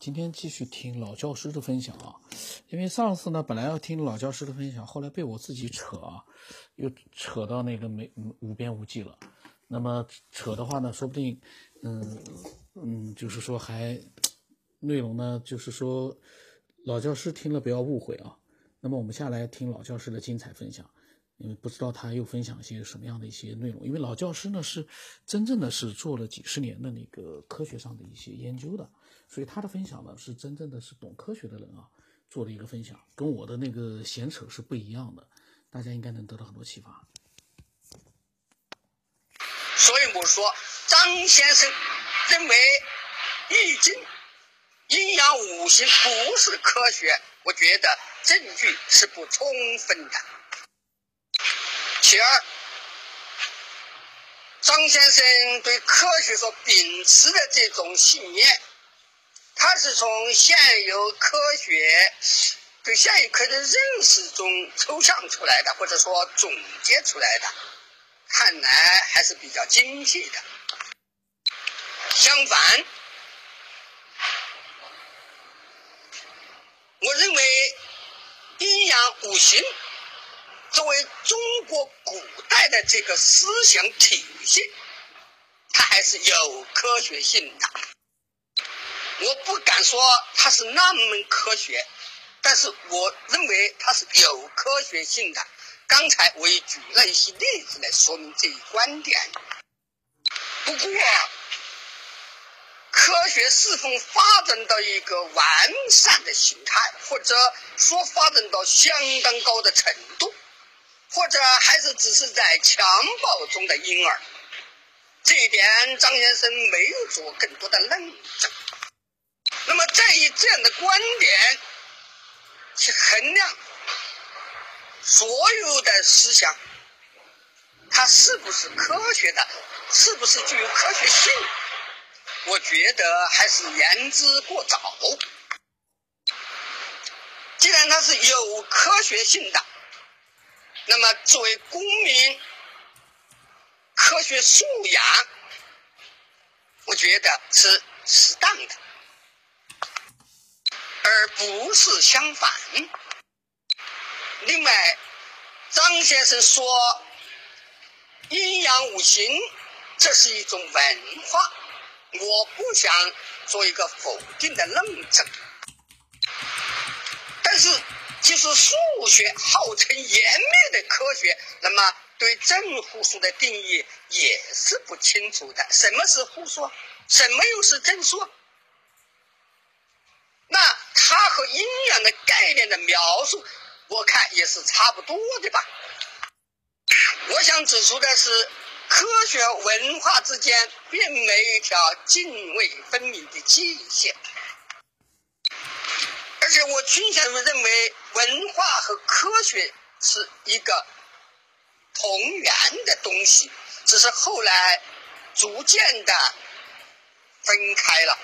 今天继续听老教师的分享啊，因为上次呢本来要听老教师的分享，后来被我自己扯啊，又扯到那个没无边无际了。那么扯的话呢，说不定，嗯嗯，就是说还内容呢，就是说老教师听了不要误会啊。那么我们下来听老教师的精彩分享。因为不知道他又分享一些什么样的一些内容，因为老教师呢是真正的是做了几十年的那个科学上的一些研究的，所以他的分享呢是真正的是懂科学的人啊做的一个分享，跟我的那个闲扯是不一样的，大家应该能得到很多启发。所以我说，张先生认为易经、阴阳五行不是科学，我觉得证据是不充分的。其二，张先生对科学所秉持的这种信念，他是从现有科学对现有科学的认识中抽象出来的，或者说总结出来的，看来还是比较精辟的。相反，我认为阴阳五行。作为中国古代的这个思想体系，它还是有科学性的。我不敢说它是那么科学，但是我认为它是有科学性的。刚才我也举了一些例子来说明这一观点。不过，科学是否发展到一个完善的形态，或者说发展到相当高的程度？或者还是只是在襁褓中的婴儿，这一点张先生没有做更多的论证。那么，在以这样的观点去衡量所有的思想，它是不是科学的，是不是具有科学性？我觉得还是言之过早。既然它是有科学性的。那么，作为公民，科学素养，我觉得是适当的，而不是相反。另外，张先生说，阴阳五行这是一种文化，我不想做一个否定的论证，是数学号称严密的科学，那么对正负数的定义也是不清楚的。什么是负数？什么又是正数？那它和阴阳的概念的描述，我看也是差不多的吧。我想指出的是，科学文化之间并没有一条泾渭分明的界限。而且我倾向于认为，文化和科学是一个同源的东西，只是后来逐渐的分开了。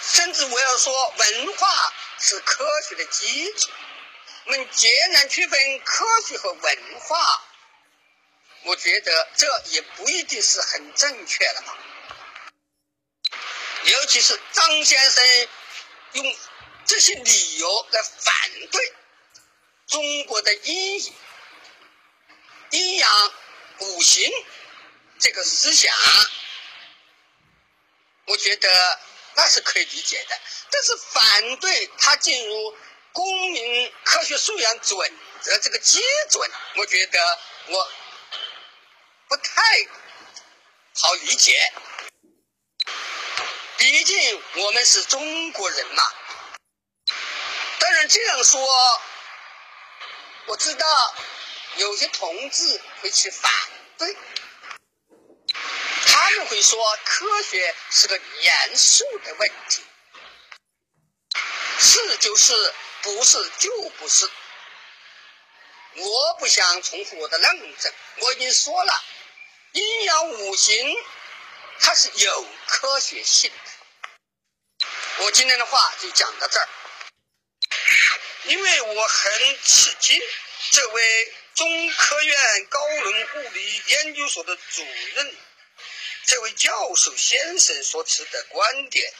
甚至我要说，文化是科学的基础。我们截然区分科学和文化，我觉得这也不一定是很正确的吧。尤其是张先生。用这些理由来反对中国的阴影阴阳五行这个思想，我觉得那是可以理解的。但是反对他进入公民科学素养准则这个基准，我觉得我不太好理解。毕竟我们是中国人嘛，当然这样说，我知道有些同志会去反对，他们会说科学是个严肃的问题，是就是，不是就不是。我不想重复我的论证，我已经说了，阴阳五行它是有科学性。我今天的话就讲到这儿，因为我很吃惊，这位中科院高能物理研究所的主任，这位教授先生所持的观点。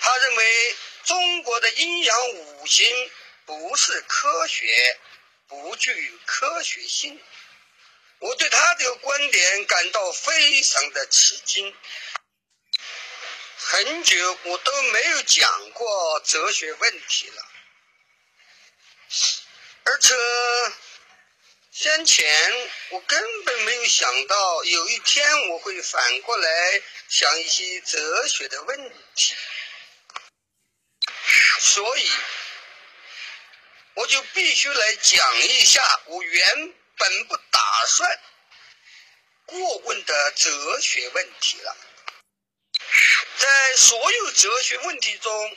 他认为中国的阴阳五行不是科学，不具科学性。我对他这个观点感到非常的吃惊。很久我都没有讲过哲学问题了，而且先前我根本没有想到有一天我会反过来想一些哲学的问题，所以我就必须来讲一下我原本不打算过问的哲学问题了。在所有哲学问题中，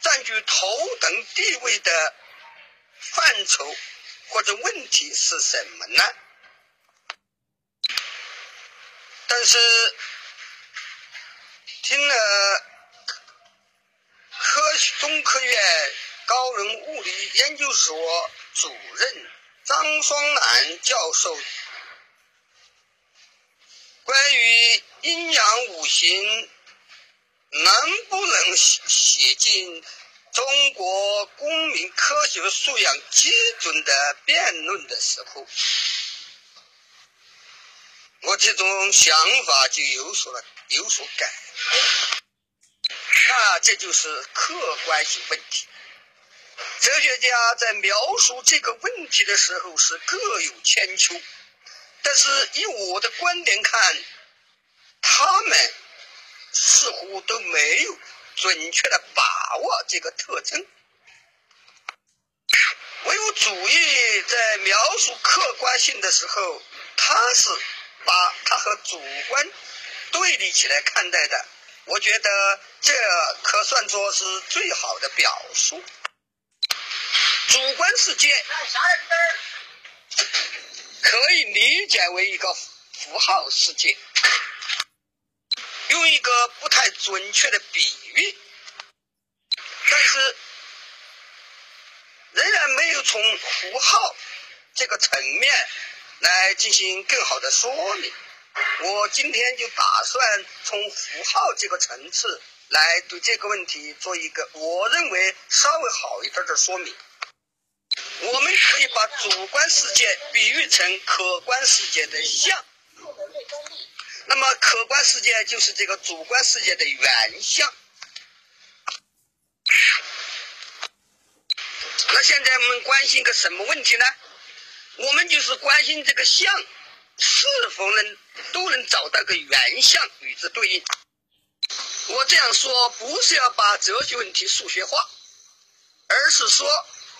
占据头等地位的范畴或者问题是什么呢？但是听了科学中科院高能物理研究所主任张双兰教授。关于阴阳五行能不能写进中国公民科学素养基准的辩论的时候，我这种想法就有所了有所改变。那这就是客观性问题。哲学家在描述这个问题的时候是各有千秋。但是以我的观点看，他们似乎都没有准确的把握这个特征。唯物主义在描述客观性的时候，它是把它和主观对立起来看待的。我觉得这可算作是最好的表述。主观世界。可以理解为一个符号世界，用一个不太准确的比喻，但是仍然没有从符号这个层面来进行更好的说明。我今天就打算从符号这个层次来对这个问题做一个我认为稍微好一点的说明。我们可以把主观世界比喻成客观世界的像，那么客观世界就是这个主观世界的原像。那现在我们关心个什么问题呢？我们就是关心这个像是否能都能找到个原像与之对应。我这样说不是要把哲学问题数学化，而是说。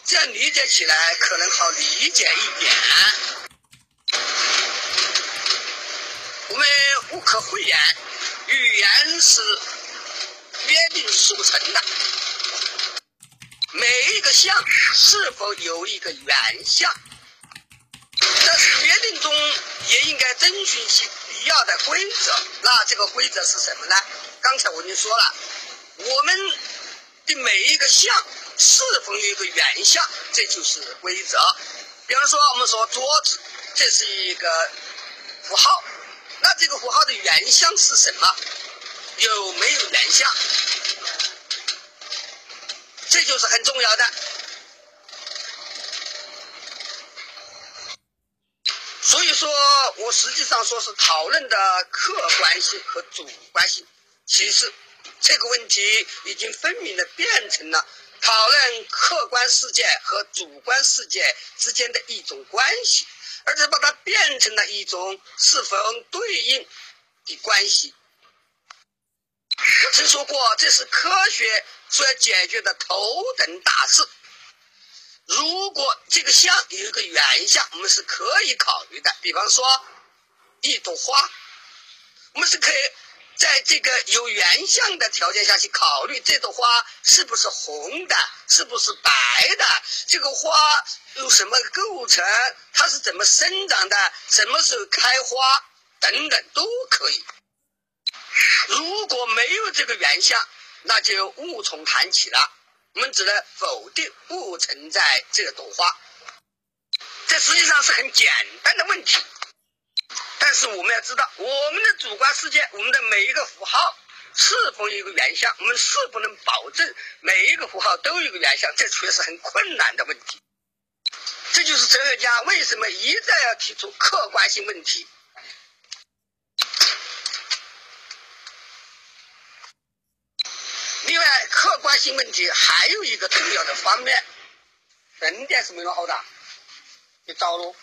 这样理解起来可能好理解一点。我们无可讳言，语言是约定俗成的。每一个像是否有一个原像？但是约定中也应该遵循一些必要的规则。那这个规则是什么呢？刚才我已经说了，我们的每一个像。是否有一个原像，这就是规则。比方说，我们说桌子，这是一个符号，那这个符号的原像是什么？有没有原像？这就是很重要的。所以说我实际上说是讨论的客观性和主观性，其实这个问题已经分明的变成了。讨论客观世界和主观世界之间的一种关系，而且把它变成了一种是否对应的关系。我曾说过，这是科学所要解决的头等大事。如果这个像有一个原像，我们是可以考虑的。比方说，一朵花，我们是可以。在这个有原像的条件下去考虑这朵花是不是红的，是不是白的，这个花有什么构成，它是怎么生长的，什么时候开花等等都可以。如果没有这个原像，那就无从谈起了。我们只能否定不存在这朵花。这实际上是很简单的问题。但是我们要知道，我们的主观世界，我们的每一个符号，是否有一个原像？我们是不能保证每一个符号都有一个原像，这确实很困难的问题。这就是哲学家为什么一再要提出客观性问题。另外，客观性问题还有一个重要的方面，人点是没有好大，你找喽。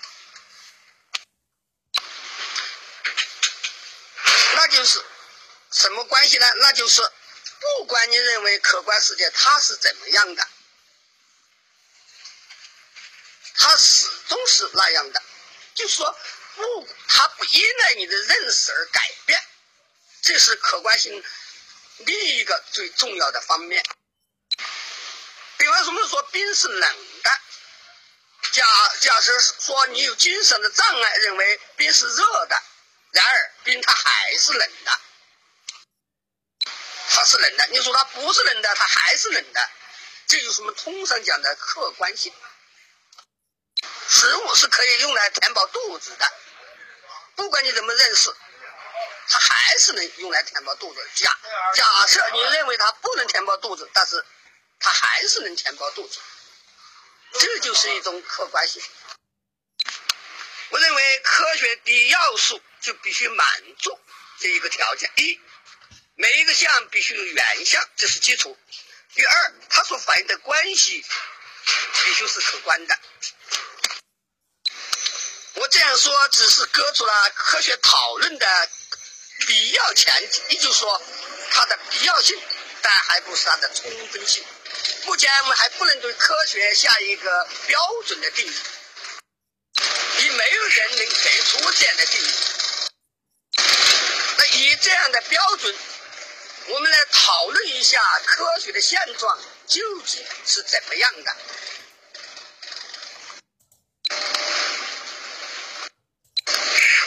那就是什么关系呢？那就是不管你认为客观世界它是怎么样的，它始终是那样的。就是说，不，它不依赖你的认识而改变，这是客观性另一个最重要的方面。比方说，我们说冰是冷的，假假设说你有精神的障碍，认为冰是热的。然而，冰它还是冷的，它是冷的。你说它不是冷的，它还是冷的，这就是我们通常讲的客观性。食物是可以用来填饱肚子的，不管你怎么认识，它还是能用来填饱肚子。假假设你认为它不能填饱肚子，但是它还是能填饱肚子，这就是一种客观性。我认为科学第一要素。就必须满足这一个条件：一，每一个项必须有原项，这是基础；第二，它所反映的关系必须是客观的。我这样说只是搁出了科学讨论的必要前提，也就是说它的必要性，但还不是它的充分性。目前我们还不能对科学下一个标准的定义，也没有人能给出这样的定义。标准，我们来讨论一下科学的现状究竟是怎么样的。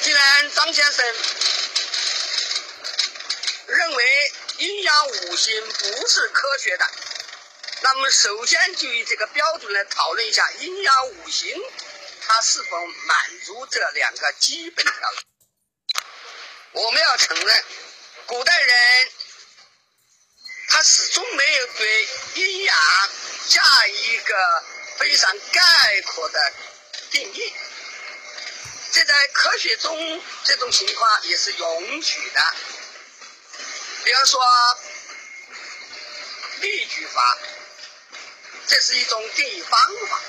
既然张先生认为阴阳五行不是科学的，那么首先就以这个标准来讨论一下阴阳五行，它是否满足这两个基本条件。我们要承认，古代人他始终没有对阴阳加一个非常概括的定义。这在科学中，这种情况也是允许的。比方说，例举法，这是一种定义方法。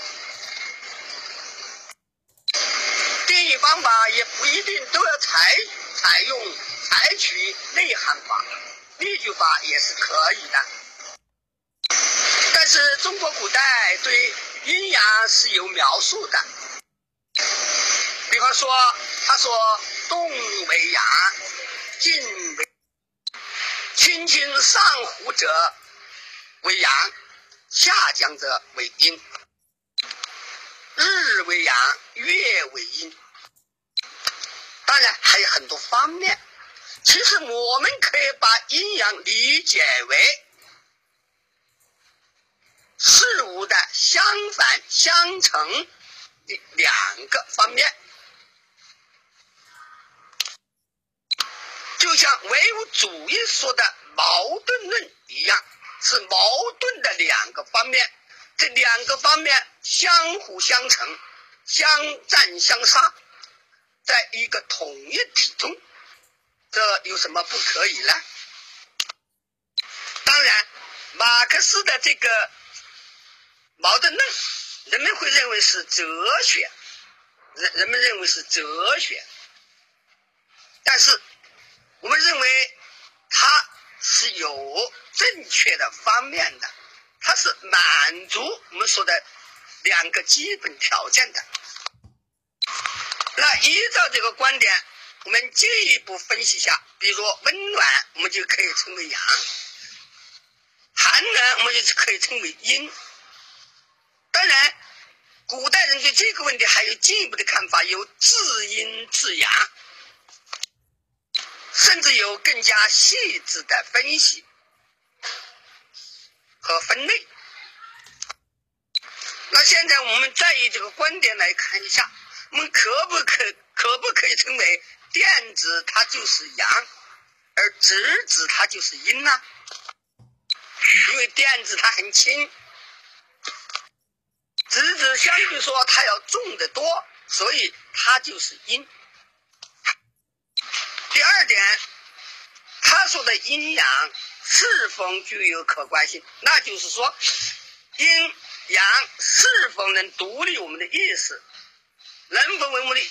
定义方法也不一定都要采。采用采取内涵法、例句法也是可以的，但是中国古代对阴阳是有描述的。比方说，他说：“动为阳，静为轻轻上浮者为阳，下降者为阴。日为阳，月为阴。”当然还有很多方面，其实我们可以把阴阳理解为事物的相反相成的两个方面，就像唯物主义说的矛盾论一样，是矛盾的两个方面，这两个方面相互相成，相战相杀。在一个统一体中，这有什么不可以呢？当然，马克思的这个矛盾论，人们会认为是哲学，人人们认为是哲学，但是我们认为它是有正确的方面的，它是满足我们说的两个基本条件的。那依照这个观点，我们进一步分析一下，比如说温暖，我们就可以称为阳；寒冷，我们就可以称为阴。当然，古代人对这个问题还有进一步的看法，有至阴至阳，甚至有更加细致的分析和分类。那现在我们再以这个观点来看一下。我们可不可可不可以称为电子它就是阳，而质子它就是阴呐，因为电子它很轻，质子相对说它要重得多，所以它就是阴。第二点，他说的阴阳是否具有客观性？那就是说，阴阳是否能独立我们的意识，能否为我们的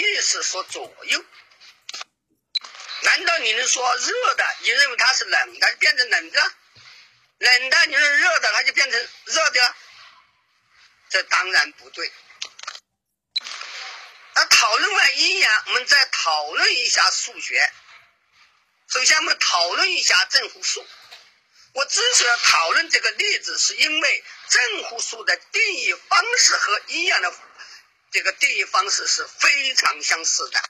意思说左右？难道你能说热的，你认为它是冷的，变成冷的；冷的，你说热的，它就变成热的？这当然不对。那讨论完阴阳，我们再讨论一下数学。首先，我们讨论一下正负数。我之所以讨论这个例子，是因为正负数的定义方式和阴阳的这个定义方式是非常相似的。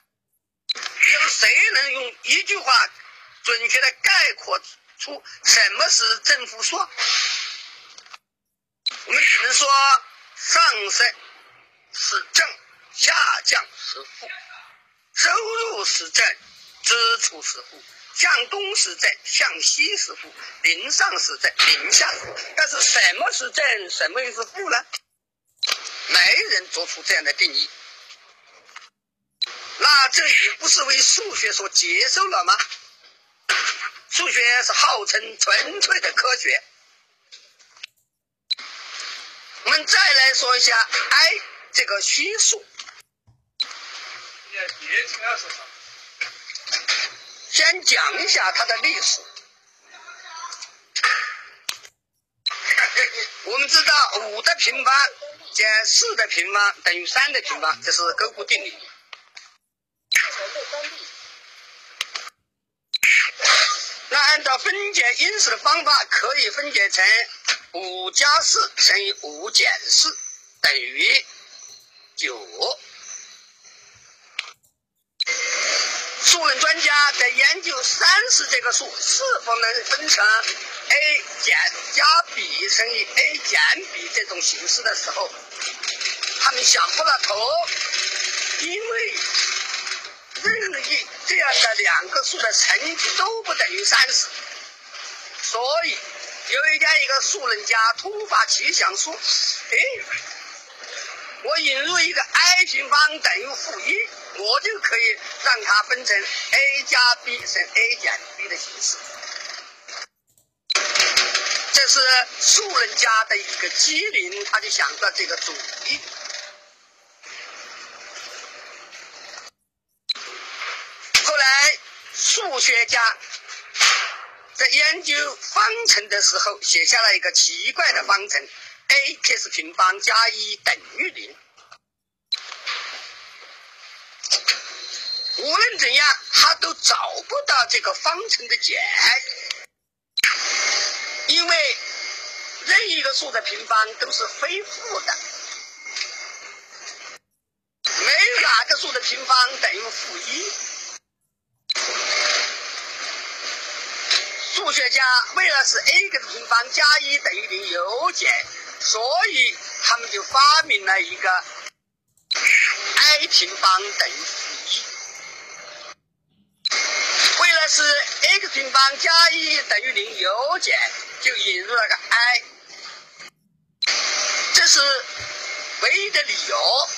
有谁能用一句话准确的概括出什么是正负数？我们只能说上升是正。下降是负，收入是正，支出是负；向东是正，向西是负；零上是正，零下是负。但是什么是正，什么又是负呢？没人做出这样的定义。那这已不是为数学所接受了吗？数学是号称纯粹的科学。我们再来说一下 i 这个虚数。先讲一下它的历史。我们知道五的平方减四的平方等于三的平方，这是勾股定理。那按照分解因式的方法，可以分解成五加四乘以五减四等于九。数论专家在研究三十这个数是否能分成 a 减加 b 乘以 a 减 b 这种形式的时候，他们想破了头，因为任意这样的两个数的乘积都不等于三十，所以有一天一个数论家突发奇想说：“哎，我引入一个 i 平方等于负一。”我就可以让它分成 a 加 b 乘 a 减 b 的形式，这是数论家的一个机灵，他就想到这个主意。后来数学家在研究方程的时候，写下了一个奇怪的方程：ax 平方加一等于零。无论怎样，他都找不到这个方程的解，因为任意一个数的平方都是非负的，没有哪个数的平方等于负一。数学家为了使 a x 平方加一等于零有解，所以他们就发明了一个 i 平方等于。一，为了使 x 平方加一等于零有解，就引入了个 i，这是唯一的理由。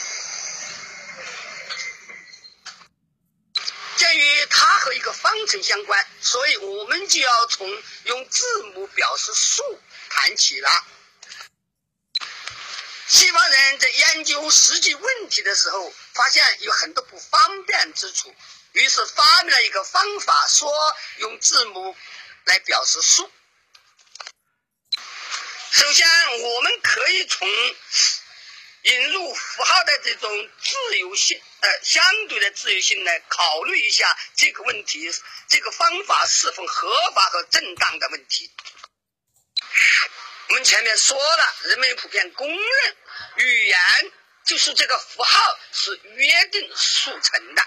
鉴于它和一个方程相关，所以我们就要从用字母表示数谈起了。西方人在研究实际问题的时候，发现有很多不方便之处。于是发明了一个方法，说用字母来表示数。首先，我们可以从引入符号的这种自由性，呃，相对的自由性来考虑一下这个问题，这个方法是否合法和正当的问题。我们前面说了，人们普遍公认，语言就是这个符号是约定俗成的。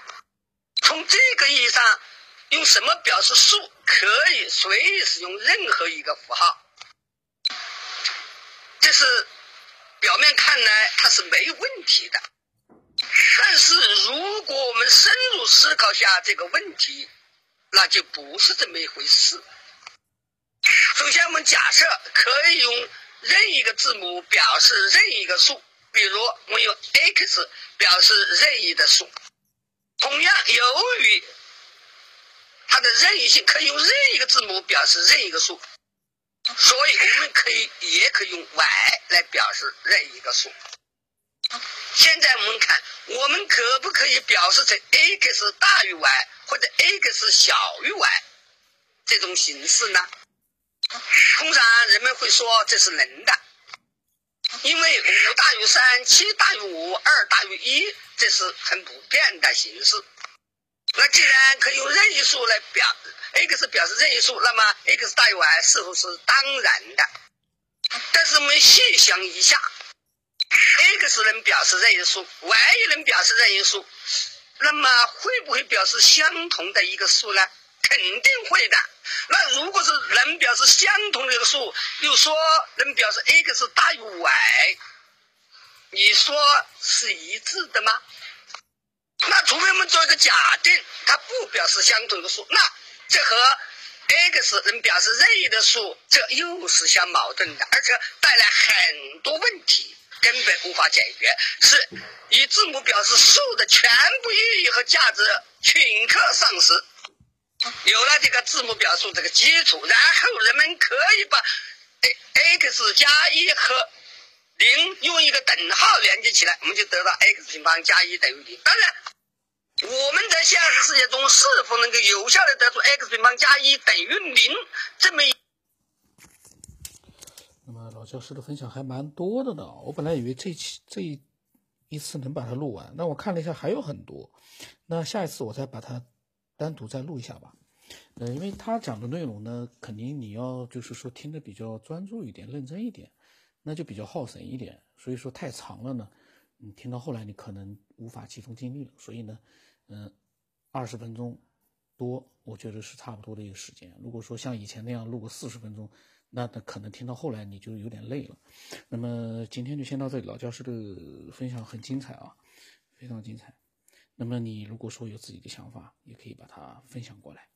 从这个意义上，用什么表示数，可以随意使用任何一个符号。这是表面看来它是没问题的，但是如果我们深入思考下这个问题，那就不是这么一回事。首先，我们假设可以用任意一个字母表示任意一个数，比如我们用 x 表示任意的数。同样，由于它的任意性，可以用任意一个字母表示任意一个数，所以我们可以也可以用 y 来表示任意一个数。现在我们看，我们可不可以表示成 x 大于 y 或者 x 小于 y 这种形式呢？通常人们会说这是能的，因为五大于三，七大于五，二大于一，这是很普遍的形式。那既然可以用任意数来表 x 表示任意数，那么 x 大于 y 似乎是当然的。但是我们细想一下，x 能表示任意数，y 也能表示任意数，那么会不会表示相同的一个数呢？肯定会的。那如果是能表示相同的一个数，又说能表示 x 大于 y，你说是一致的吗？那除非我们做一个假定，它不表示相同的数，那这和 x 能表示任意的数，这又是相矛盾的，而且带来很多问题，根本无法解决。是以字母表示数的全部意义和价值顷刻丧失。有了这个字母表述这个基础，然后人们可以把 x 加一和零用一个等号连接起来，我们就得到 x 平方加一等于零。当然。我们在现实世界中是否能够有效的得出 x 平方加一等于零这么？那么老教师的分享还蛮多的呢。我本来以为这期这一一次能把它录完，那我看了一下还有很多。那下一次我再把它单独再录一下吧。呃，因为他讲的内容呢，肯定你要就是说听得比较专注一点、认真一点，那就比较耗神一点。所以说太长了呢。你听到后来，你可能无法集中精力了，所以呢，嗯，二十分钟多，我觉得是差不多的一个时间。如果说像以前那样录个四十分钟，那那可能听到后来你就有点累了。那么今天就先到这里，老教师的分享很精彩啊，非常精彩。那么你如果说有自己的想法，也可以把它分享过来。